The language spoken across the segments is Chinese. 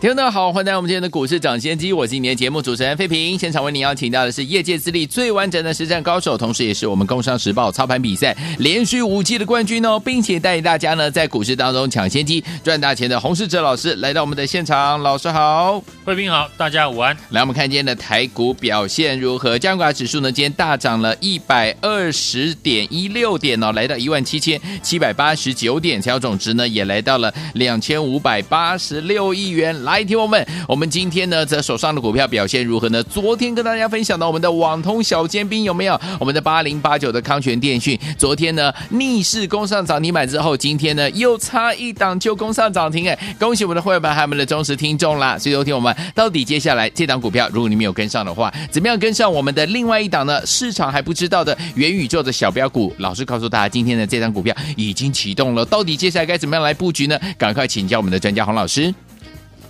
听众好，欢迎来到我们今天的股市涨先机，我是今天节目主持人费平。现场为您邀请到的是业界资历最完整的实战高手，同时也是我们工商时报操盘比赛连续五季的冠军哦，并且带领大家呢在股市当中抢先机赚大钱的洪世哲老师来到我们的现场。老师好，费平好，大家午安。来，我们看今天的台股表现如何？加权指数呢今天大涨了一百二十点一六点哦，来到一万七千七百八十九点，成交总值呢也来到了两千五百八十六亿元。来，听众们，我们今天呢，在手上的股票表现如何呢？昨天跟大家分享到我们的网通小尖兵有没有？我们的八零八九的康泉电讯，昨天呢逆势攻上涨停板之后，今天呢又差一档就攻上涨停，哎，恭喜我们的会员们还有我们的忠实听众啦！所以昨天我们到底接下来这档股票，如果你没有跟上的话，怎么样跟上我们的另外一档呢？市场还不知道的元宇宙的小标股，老师告诉大家，今天的这档股票已经启动了，到底接下来该怎么样来布局呢？赶快请教我们的专家洪老师。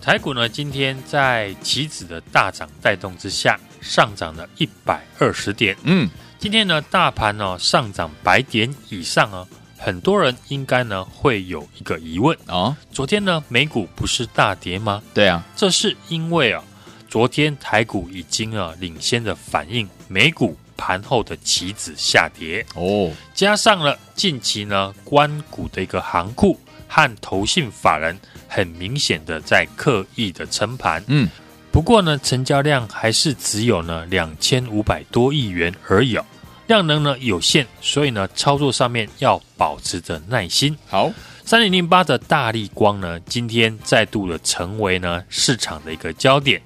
台股呢，今天在期指的大涨带动之下，上涨了一百二十点。嗯，今天呢，大盘呢上涨百点以上啊，很多人应该呢会有一个疑问。啊、哦，昨天呢美股不是大跌吗？对啊，这是因为啊，昨天台股已经啊领先的反映美股盘后的期指下跌。哦，加上了近期呢关股的一个行库和投信法人。很明显的在刻意的撑盘，嗯，不过呢，成交量还是只有呢两千五百多亿元而已，量能呢有限，所以呢操作上面要保持着耐心。好，三零零八的大力光呢，今天再度的成为呢市场的一个焦点。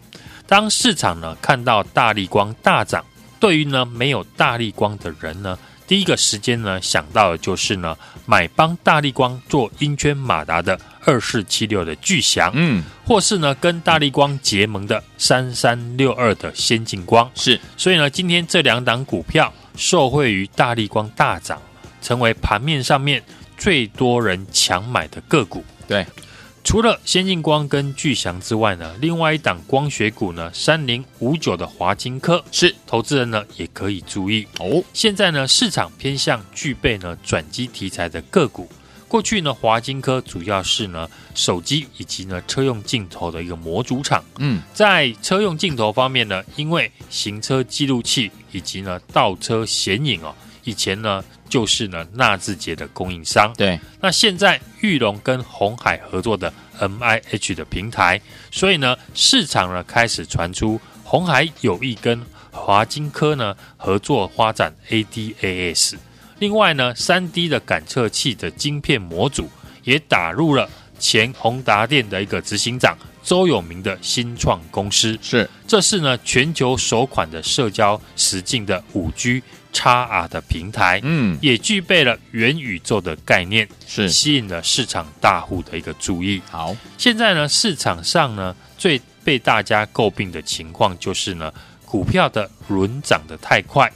当市场呢看到大力光大涨，对于呢没有大力光的人呢，第一个时间呢想到的就是呢买帮大力光做英圈马达的。二四七六的巨祥，嗯，或是呢跟大力光结盟的三三六二的先进光，是，所以呢今天这两档股票受惠于大力光大涨，成为盘面上面最多人抢买的个股。对，除了先进光跟巨祥之外呢，另外一档光学股呢三零五九的华金科，是，投资人呢也可以注意哦。现在呢市场偏向具备呢转机题材的个股。过去呢，华金科主要是呢手机以及呢车用镜头的一个模组厂。嗯，在车用镜头方面呢，因为行车记录器以及呢倒车显影哦，以前呢就是呢纳智捷的供应商。对，那现在玉龙跟鸿海合作的 MIH 的平台，所以呢市场呢开始传出鸿海有意跟华金科呢合作发展 ADAS。另外呢三 D 的感测器的晶片模组也打入了前宏达电的一个执行长周永明的新创公司。是，这是呢全球首款的社交实境的五 G 叉 R 的平台。嗯，也具备了元宇宙的概念，是吸引了市场大户的一个注意。好，现在呢市场上呢最被大家诟病的情况就是呢股票的轮涨得太快。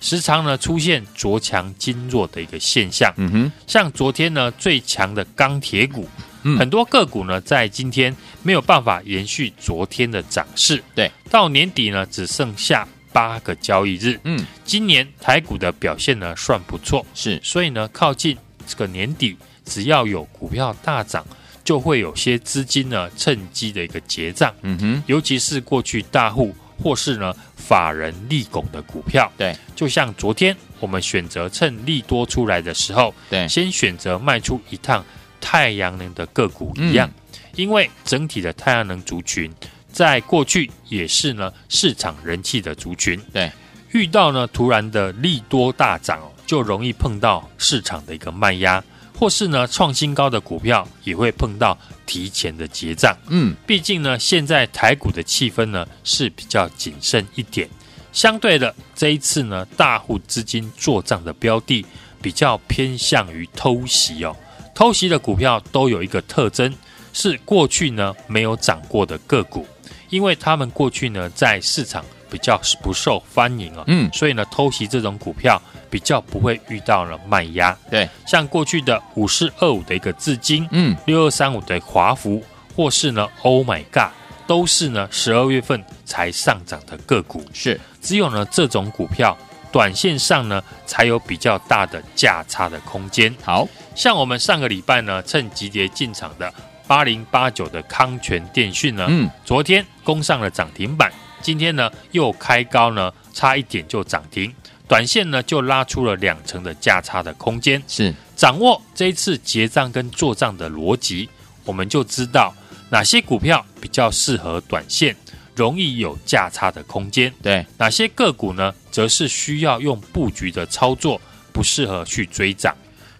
时常呢出现着强金弱的一个现象，嗯哼，像昨天呢最强的钢铁股，嗯，很多个股呢在今天没有办法延续昨天的涨势，对，到年底呢只剩下八个交易日，嗯，今年台股的表现呢算不错，是，所以呢靠近这个年底，只要有股票大涨，就会有些资金呢趁机的一个结账，嗯哼，尤其是过去大户。或是呢，法人利拱的股票，对，就像昨天我们选择趁利多出来的时候，对，先选择卖出一趟太阳能的个股一样，嗯、因为整体的太阳能族群在过去也是呢市场人气的族群，对，遇到呢突然的利多大涨哦，就容易碰到市场的一个卖压。或是呢，创新高的股票也会碰到提前的结账。嗯，毕竟呢，现在台股的气氛呢是比较谨慎一点。相对的，这一次呢，大户资金做账的标的比较偏向于偷袭哦。偷袭的股票都有一个特征，是过去呢没有涨过的个股，因为他们过去呢在市场比较不受欢迎啊，嗯，所以呢，偷袭这种股票比较不会遇到了卖压。对，像过去的五四二五的一个至今，嗯，六二三五的华孚，或是呢，Oh my God，都是呢十二月份才上涨的个股。是，只有呢这种股票，短线上呢才有比较大的价差的空间。好像我们上个礼拜呢，趁急跌进场的八零八九的康泉电讯呢，嗯，昨天攻上了涨停板。今天呢，又开高呢，差一点就涨停，短线呢就拉出了两成的价差的空间。是掌握这一次结账跟做账的逻辑，我们就知道哪些股票比较适合短线，容易有价差的空间。对，哪些个股呢，则是需要用布局的操作，不适合去追涨。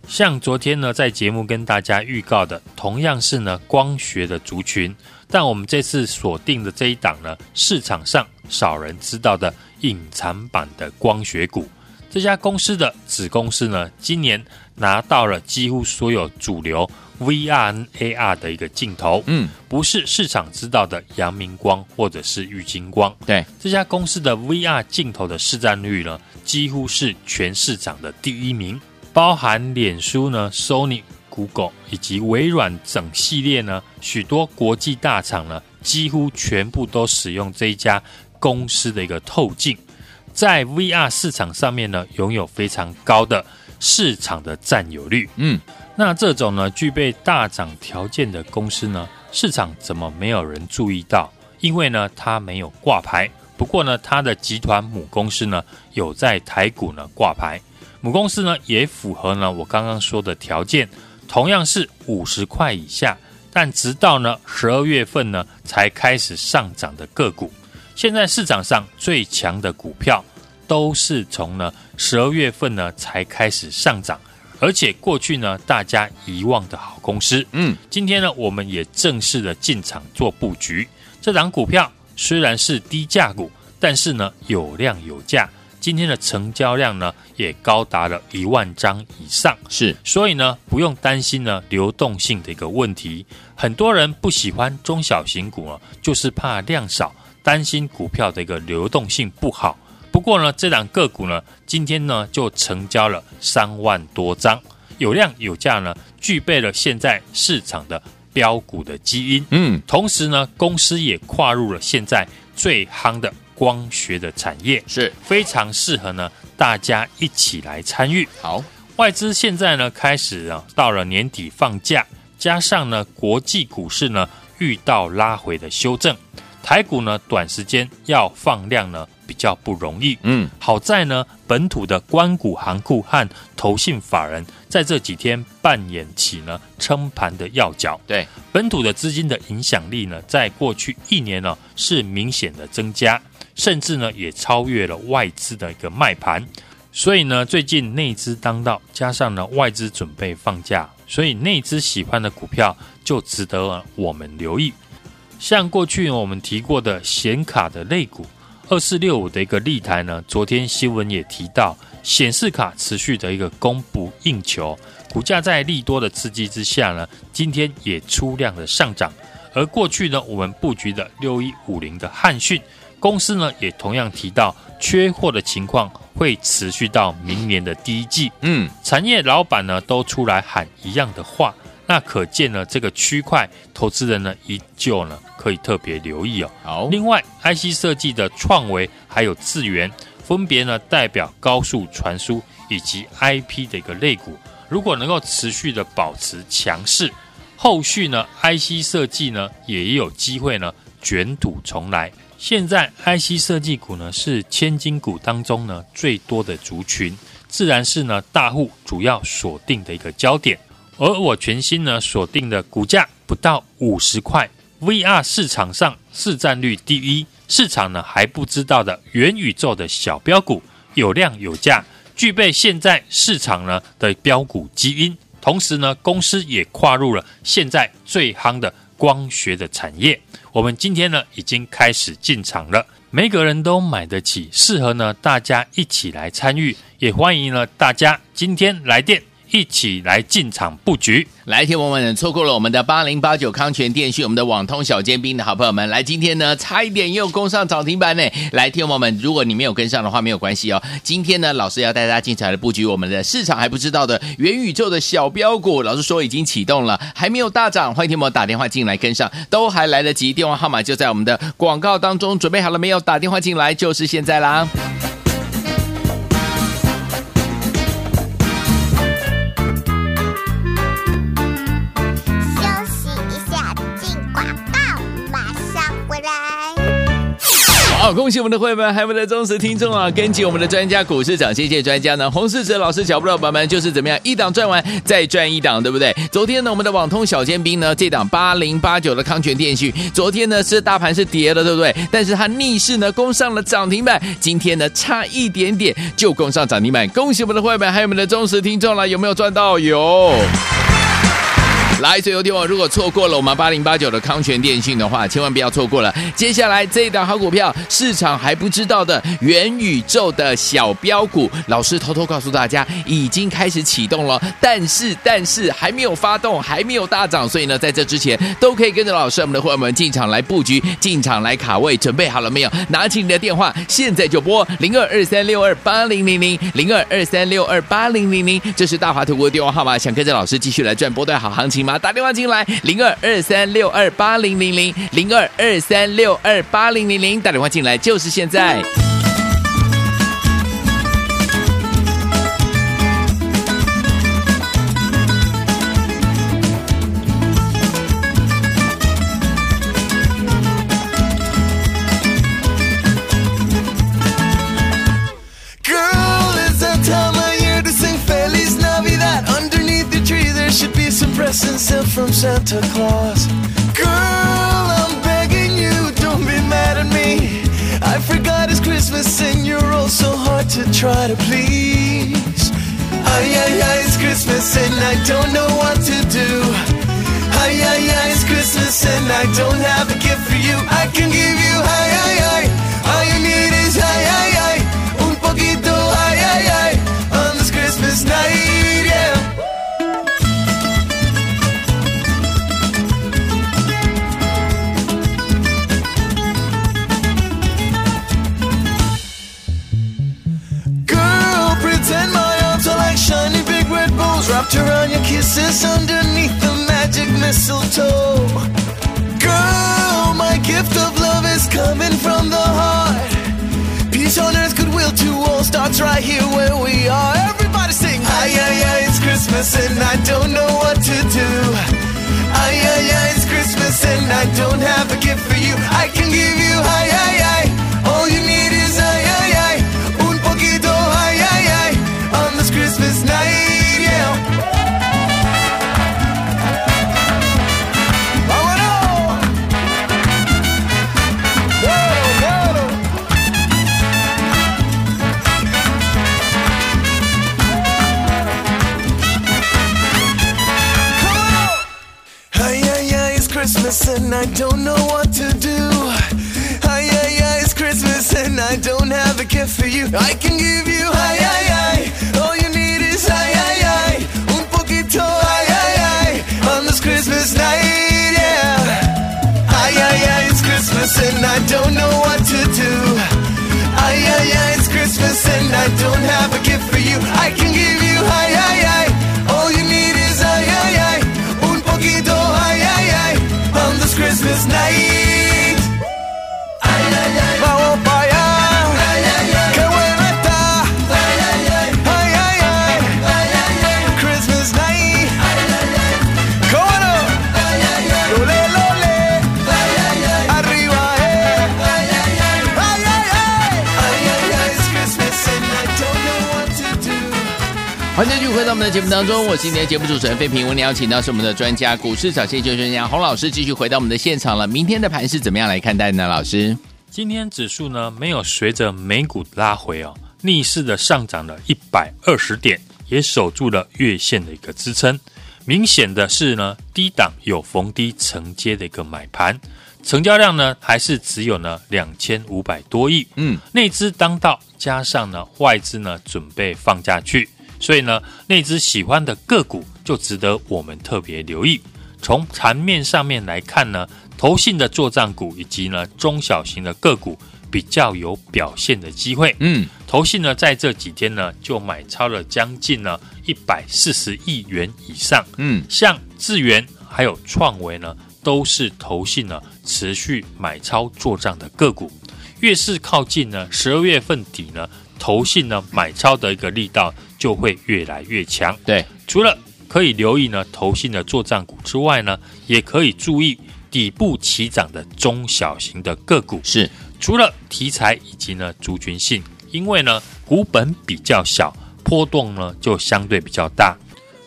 像昨天呢，在节目跟大家预告的，同样是呢光学的族群。但我们这次锁定的这一档呢，市场上少人知道的隐藏版的光学股，这家公司的子公司呢，今年拿到了几乎所有主流 VR、AR 的一个镜头，嗯，不是市场知道的阳明光或者是玉金光，对，这家公司的 VR 镜头的市占率呢，几乎是全市场的第一名，包含脸书呢，Sony。Google 以及微软整系列呢，许多国际大厂呢，几乎全部都使用这一家公司的一个透镜，在 VR 市场上面呢，拥有非常高的市场的占有率。嗯，那这种呢，具备大涨条件的公司呢，市场怎么没有人注意到？因为呢，它没有挂牌。不过呢，它的集团母公司呢，有在台股呢挂牌，母公司呢也符合呢我刚刚说的条件。同样是五十块以下，但直到呢十二月份呢才开始上涨的个股，现在市场上最强的股票都是从呢十二月份呢才开始上涨，而且过去呢大家遗忘的好公司，嗯，今天呢我们也正式的进场做布局。这档股票虽然是低价股，但是呢有量有价。今天的成交量呢，也高达了一万张以上，是，所以呢，不用担心呢流动性的一个问题。很多人不喜欢中小型股啊，就是怕量少，担心股票的一个流动性不好。不过呢，这档个股呢，今天呢就成交了三万多张，有量有价呢，具备了现在市场的标股的基因。嗯，同时呢，公司也跨入了现在最夯的。光学的产业是非常适合呢，大家一起来参与。好，外资现在呢开始啊，到了年底放假，加上呢国际股市呢遇到拉回的修正，台股呢短时间要放量呢比较不容易。嗯，好在呢本土的官股行库和投信法人在这几天扮演起呢撑盘的要角。对，本土的资金的影响力呢，在过去一年呢是明显的增加。甚至呢，也超越了外资的一个卖盘，所以呢，最近内资当道，加上呢外资准备放假，所以内资喜欢的股票就值得我们留意。像过去我们提过的显卡的类股，二四六五的一个立台呢，昨天新闻也提到，显示卡持续的一个供不应求，股价在利多的刺激之下呢，今天也出量的上涨。而过去呢，我们布局的六一五零的汉讯。公司呢也同样提到，缺货的情况会持续到明年的第一季。嗯，产业老板呢都出来喊一样的话，那可见呢这个区块投资人呢依旧呢可以特别留意哦。好，另外 IC 设计的创维还有智源，分别呢代表高速传输以及 IP 的一个类股，如果能够持续的保持强势，后续呢 IC 设计呢也有机会呢卷土重来。现在 IC 设计股呢是千金股当中呢最多的族群，自然是呢大户主要锁定的一个焦点。而我全新呢锁定的股价不到五十块，VR 市场上市占率第一，市场呢还不知道的元宇宙的小标股，有量有价，具备现在市场呢的标股基因，同时呢公司也跨入了现在最夯的光学的产业。我们今天呢已经开始进场了，每个人都买得起，适合呢大家一起来参与，也欢迎呢大家今天来电。一起来进场布局。来，听我们错过了我们的八零八九康泉电讯，我们的网通小尖兵的好朋友们，来，今天呢差一点又攻上涨停板呢。来，听我们，如果你没有跟上的话，没有关系哦。今天呢，老师要带大家进场来布局我们的市场还不知道的元宇宙的小标股，老师说已经启动了，还没有大涨，欢迎听我们打电话进来跟上，都还来得及。电话号码就在我们的广告当中，准备好了没有？打电话进来就是现在啦。好，恭喜我们的会员，还有我们的忠实听众啊！跟紧我们的专家股市长，谢谢专家呢。洪世哲老师脚步的伙伴们就是怎么样，一档赚完再赚一档，对不对？昨天呢，我们的网通小尖兵呢，这档八零八九的康泉电讯，昨天呢是大盘是跌了，对不对？但是它逆势呢攻上了涨停板，今天呢差一点点就攻上涨停板，恭喜我们的会员，还有我们的忠实听众了，有没有赚到？有。来，最后天王，如果错过了我们八零八九的康泉电讯的话，千万不要错过了。接下来这一档好股票，市场还不知道的元宇宙的小标股，老师偷偷告诉大家，已经开始启动了，但是但是还没有发动，还没有大涨，所以呢，在这之前都可以跟着老师我们的伙伴们进场来布局，进场来卡位，准备好了没有？拿起你的电话，现在就拨零二二三六二八零零零零二二三六二八零零零，这是大华投顾的电话号码，想跟着老师继续来赚波段好行情吗？打电话进来，零二二三六二八零零零，零二二三六二八零零零，打电话进来就是现在。Santa Claus. Girl, I'm begging you, don't be mad at me. I forgot it's Christmas and you're all so hard to try to please. Ay, ay, ay, it's Christmas and I don't know what to do. Ay, ay, ay, it's Christmas and I don't have a gift for you. I can give you, ay, ay, ay. all starts right here where we are. Everybody sing, ay, ay, ay, it's Christmas and I don't know what to do. Ay, ay, ay, it's Christmas and I don't have a gift for you. I can give you, ay, have a gift for you. I can give you ay ay ay. All you need is ay ay ay. Un poquito ay ay ay on this Christmas night, yeah. Ay ay ay, it's Christmas and I don't know what to do. Ay ay ay, it's Christmas and I don't have a gift for you. I can give you ay ay ay. All you need is ay ay ay. Un poquito ay ay ay on this Christmas night. 到我们的节目当中，我是今天的节目主持人费平。我们邀请到是我们的专家，股市涨先机专家洪老师，继续回到我们的现场了。明天的盘是怎么样来看待呢？老师，今天指数呢没有随着美股拉回哦，逆势的上涨了一百二十点，也守住了月线的一个支撑。明显的是呢，低档有逢低承接的一个买盘，成交量呢还是只有呢两千五百多亿。嗯，内资当道，加上呢外资呢准备放假去。所以呢，那只喜欢的个股就值得我们特别留意。从盘面上面来看呢，投信的做账股以及呢中小型的个股比较有表现的机会。嗯，投信呢在这几天呢就买超了将近呢一百四十亿元以上。嗯，像智源还有创维呢，都是投信呢持续买超做账的个股。越是靠近呢十二月份底呢，投信呢买超的一个力道就会越来越强。对，除了可以留意呢投信的作战股之外呢，也可以注意底部起涨的中小型的个股。是，除了题材以及呢族群性，因为呢股本比较小，波动呢就相对比较大。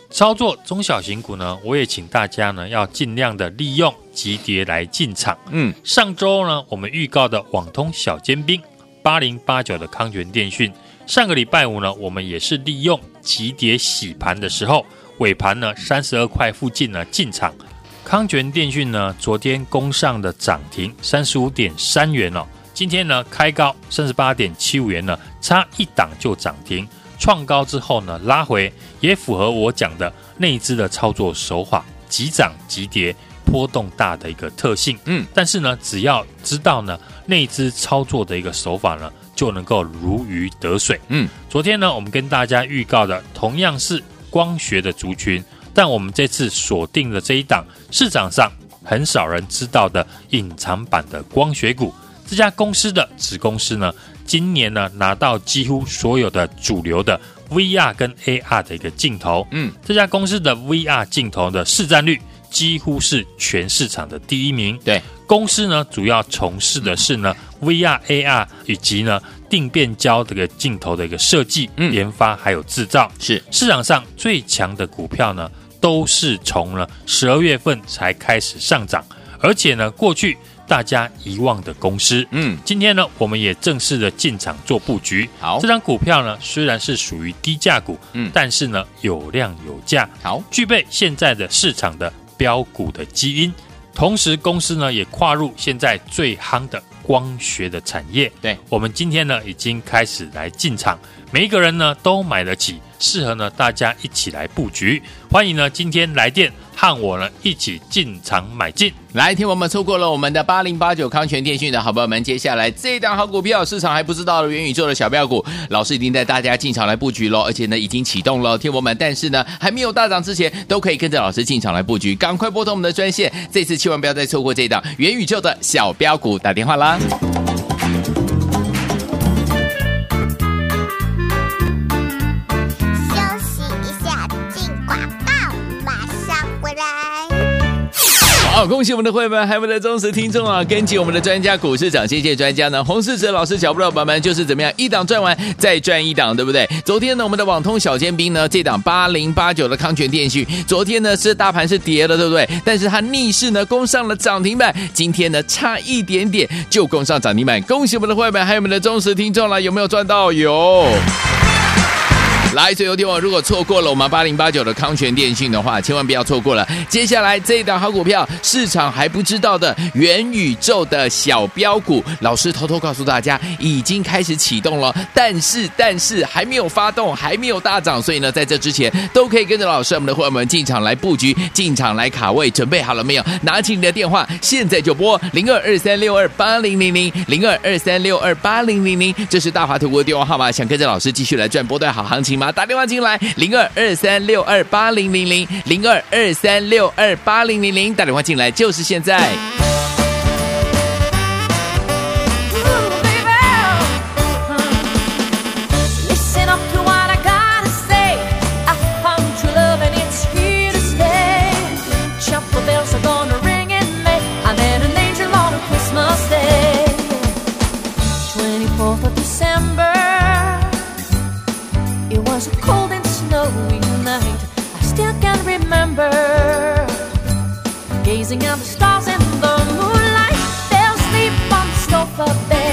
操作中小型股呢，我也请大家呢要尽量的利用急跌来进场。嗯，上周呢我们预告的网通小尖兵八零八九的康泉电讯，上个礼拜五呢我们也是利用急跌洗盘的时候。尾盘呢，三十二块附近呢进场，康泉电讯呢，昨天攻上的涨停三十五点三元哦，今天呢开高三十八点七五元呢，差一档就涨停，创高之后呢拉回，也符合我讲的内资的操作手法，急涨急跌，波动大的一个特性。嗯，但是呢，只要知道呢内资操作的一个手法呢，就能够如鱼得水。嗯，昨天呢，我们跟大家预告的同样是。光学的族群，但我们这次锁定了这一档市场上很少人知道的隐藏版的光学股。这家公司的子公司呢，今年呢拿到几乎所有的主流的 VR 跟 AR 的一个镜头。嗯，这家公司的 VR 镜头的市占率几乎是全市场的第一名。对，公司呢主要从事的是呢 VR、AR 以及呢。定变焦这个镜头的一个设计、研发还有制造，是。市场上最强的股票呢，都是从了十二月份才开始上涨，而且呢，过去大家遗忘的公司，嗯，今天呢，我们也正式的进场做布局。好，这张股票呢，虽然是属于低价股，嗯，但是呢，有量有价，好，具备现在的市场的标股的基因，同时公司呢，也跨入现在最夯的。光学的产业，对，我们今天呢已经开始来进场，每一个人呢都买得起，适合呢大家一起来布局。欢迎呢今天来电。和我呢一起进场买进，来听我们错过了我们的八零八九康泉电讯的好朋友们，接下来这一档好股票，市场还不知道的元宇宙的小标股，老师已经带大家进场来布局喽，而且呢已经启动了，听我们，但是呢还没有大涨之前，都可以跟着老师进场来布局，赶快拨通我们的专线，这次千万不要再错过这一档元宇宙的小标股，打电话啦。好，恭喜我们的会员，还有我们的忠实听众啊！跟紧我们的专家股市长，谢谢专家呢，洪世哲老师，小布老板们就是怎么样一档赚完再赚一档，对不对？昨天呢，我们的网通小尖兵呢，这档八零八九的康泉电讯，昨天呢是大盘是跌了，对不对？但是它逆势呢攻上了涨停板，今天呢差一点点就攻上涨停板，恭喜我们的会员，还有我们的忠实听众了，有没有赚到？有。来，最后天王，如果错过了我们八零八九的康泉电信的话，千万不要错过了。接下来这一档好股票，市场还不知道的元宇宙的小标股，老师偷偷告诉大家，已经开始启动了，但是但是还没有发动，还没有大涨，所以呢，在这之前都可以跟着老师我们的伙伴们进场来布局，进场来卡位，准备好了没有？拿起你的电话，现在就拨零二二三六二八零零零零二二三六二八零零零，这是大华投顾的电话号码，想跟着老师继续来赚波段好行情吗？打电话进来，零二二三六二八零零零，零二二三六二八零零零，打电话进来就是现在。was a cold and snowy night. I still can remember gazing at the stars and the moonlight. Fell asleep on the sofa bed.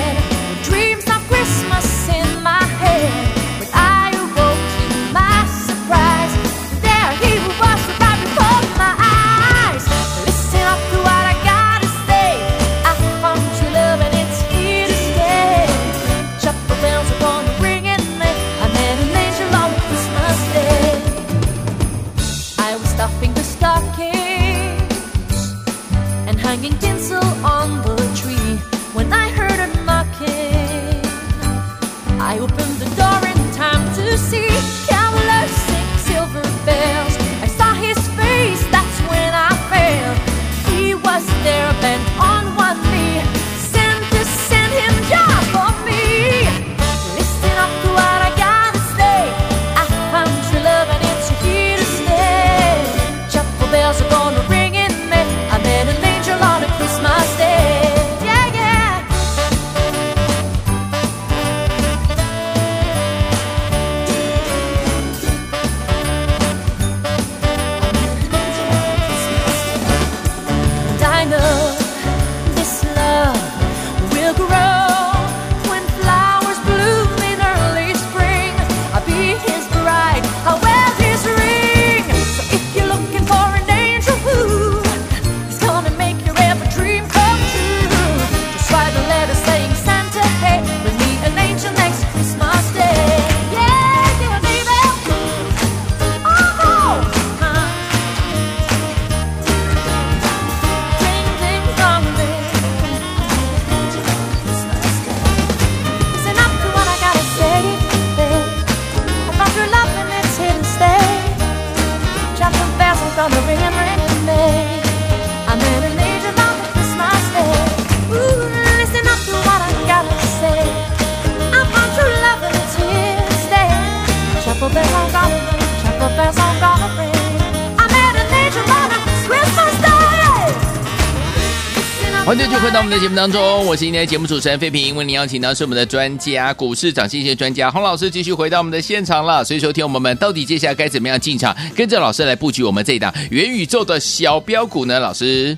目当中，我是今天的节目主持人费平，为您邀请到是我们的专家股市涨跌专家洪老师，继续回到我们的现场了。所以说，听我们到底接下来该怎么样进场，跟着老师来布局我们这一档元宇宙的小标股呢？老师，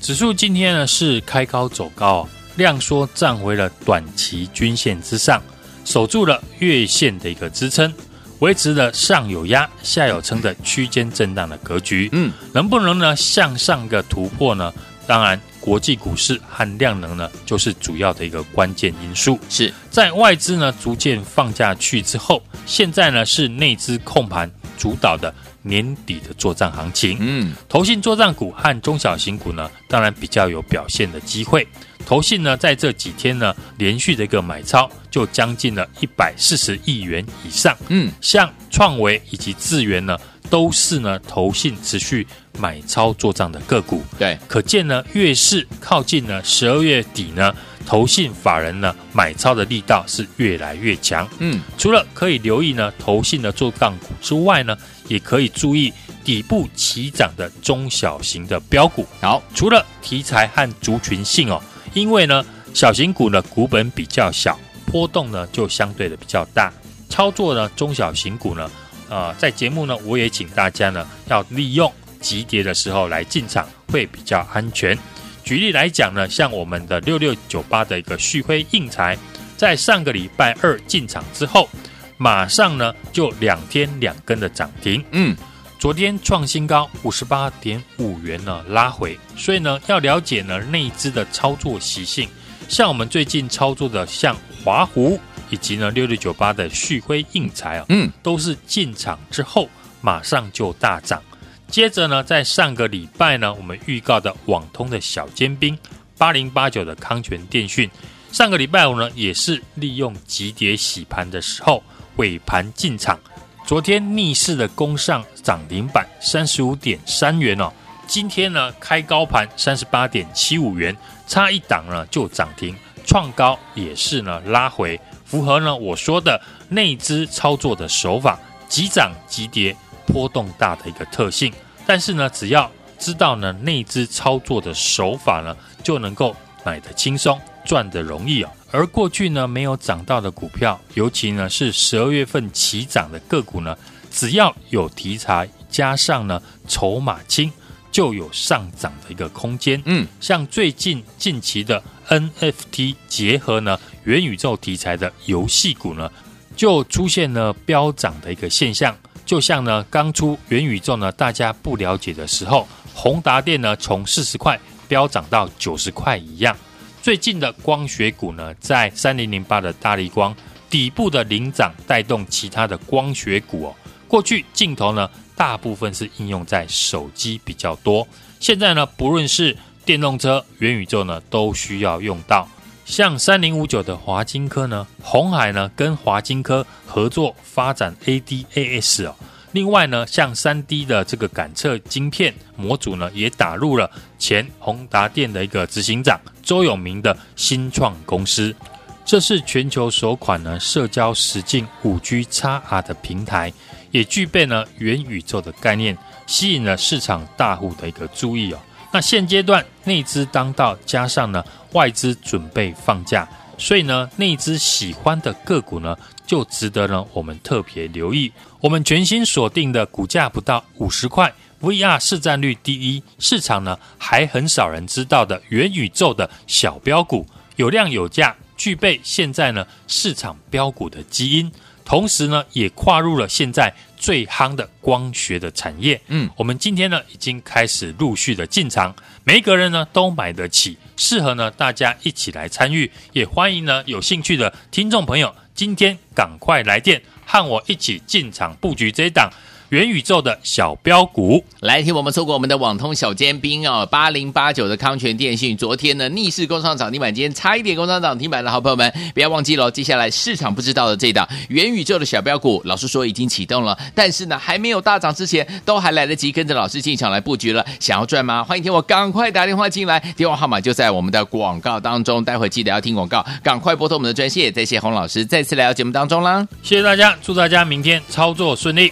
指数今天呢是开高走高，量缩站回了短期均线之上，守住了月线的一个支撑。维持了上有压、下有撑的区间震荡的格局，嗯，能不能呢向上个突破呢？当然，国际股市和量能呢，就是主要的一个关键因素。是在外资呢逐渐放假去之后，现在呢是内资控盘主导的年底的作战行情。嗯，投信作战股和中小型股呢，当然比较有表现的机会。投信呢，在这几天呢，连续的一个买超，就将近了一百四十亿元以上。嗯，像创维以及智源呢，都是呢投信持续买超做账的个股。对，可见呢，越是靠近呢十二月底呢，投信法人呢买超的力道是越来越强。嗯，除了可以留意呢投信的做账股之外呢，也可以注意底部起涨的中小型的标股。好，除了题材和族群性哦。因为呢，小型股呢股本比较小，波动呢就相对的比较大。操作呢中小型股呢，呃，在节目呢我也请大家呢要利用急跌的时候来进场，会比较安全。举例来讲呢，像我们的六六九八的一个旭辉硬材，在上个礼拜二进场之后，马上呢就两天两根的涨停。嗯。昨天创新高五十八点五元呢，拉回，所以呢，要了解呢内资的操作习性，像我们最近操作的像华湖以及呢六六九八的旭辉硬材啊，嗯，都是进场之后马上就大涨。接着呢，在上个礼拜呢，我们预告的网通的小尖兵八零八九的康泉电讯，上个礼拜五呢也是利用急跌洗盘的时候尾盘进场。昨天逆势的攻上涨停板三十五点三元哦，今天呢开高盘三十八点七五元，差一档呢就涨停，创高也是呢拉回，符合呢我说的内资操作的手法，急涨急跌波动大的一个特性。但是呢，只要知道呢内资操作的手法呢，就能够买得轻松，赚得容易哦。而过去呢没有涨到的股票，尤其呢是十二月份起涨的个股呢，只要有题材，加上呢筹码轻，就有上涨的一个空间。嗯，像最近近期的 NFT 结合呢元宇宙题材的游戏股呢，就出现了飙涨的一个现象。就像呢刚出元宇宙呢大家不了解的时候，宏达电呢从四十块飙涨到九十块一样。最近的光学股呢，在三零零八的大力光底部的领涨，带动其他的光学股哦。过去镜头呢，大部分是应用在手机比较多，现在呢，不论是电动车、元宇宙呢，都需要用到。像三零五九的华金科呢，鸿海呢跟华金科合作发展 ADAS 哦。另外呢，像三 D 的这个感测晶片模组呢，也打入了前宏达电的一个执行长周永明的新创公司。这是全球首款呢社交实境五 G XR 的平台，也具备呢元宇宙的概念，吸引了市场大户的一个注意哦。那现阶段内资当道，加上呢外资准备放假，所以呢内资喜欢的个股呢，就值得呢我们特别留意。我们全新锁定的股价不到五十块，VR 市占率第一，市场呢还很少人知道的元宇宙的小标股，有量有价，具备现在呢市场标股的基因，同时呢也跨入了现在最夯的光学的产业。嗯，我们今天呢已经开始陆续的进场，每一个人呢都买得起，适合呢大家一起来参与，也欢迎呢有兴趣的听众朋友今天赶快来电。和我一起进场布局这一档元宇宙的小标股，来听我们错过我们的网通小尖兵哦，八零八九的康泉电信，昨天呢逆势攻上涨停板，今天差一点攻上涨停板的好朋友们，不要忘记了，接下来市场不知道的这档元宇宙的小标股，老师说已经启动了，但是呢还没有大涨之前，都还来得及跟着老师进场来布局了，想要赚吗？欢迎听我赶快打电话进来，电话号码就在我们的广告当中，待会记得要听广告，赶快拨通我们的专线，再谢洪老师再次来到节目当中啦，谢谢大家，祝大家明天操作顺利。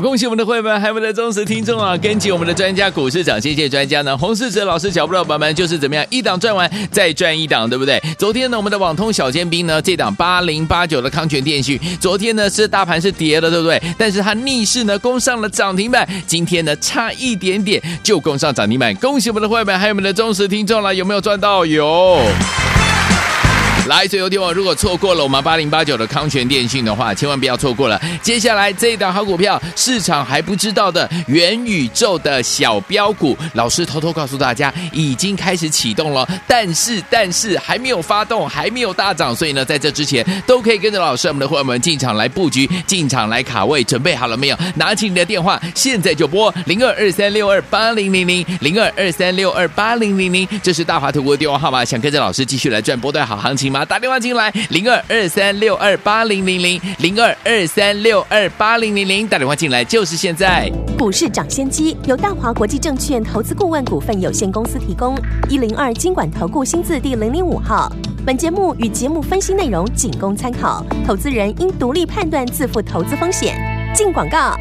恭喜我们的会员，还有我们的忠实听众啊！跟紧我们的专家股市长谢谢专家呢，洪世哲老师脚步的伙伴们就是怎么样，一档赚完再赚一档，对不对？昨天呢，我们的网通小尖兵呢，这档八零八九的康泉电讯，昨天呢是大盘是跌的，对不对？但是它逆势呢攻上了涨停板，今天呢差一点点就攻上涨停板，恭喜我们的会员，还有我们的忠实听众了，有没有赚到？有。来，最后天我如果错过了我们八零八九的康泉电信的话，千万不要错过了。接下来这一档好股票，市场还不知道的元宇宙的小标股，老师偷偷告诉大家，已经开始启动了，但是但是还没有发动，还没有大涨，所以呢，在这之前都可以跟着老师我们的伙伴们进场来布局，进场来卡位，准备好了没有？拿起你的电话，现在就拨零二二三六二八零零零零二二三六二八零零零，这是大华投顾的电话号码，想跟着老师继续来赚波段好行情。打电话进来，零二二三六二八零零零，零二二三六二八零零零，打电话进来就是现在。股市涨先机由大华国际证券投资顾问股份有限公司提供，一零二经管投顾新字第零零五号。本节目与节目分析内容仅供参考，投资人应独立判断，自负投资风险。进广告。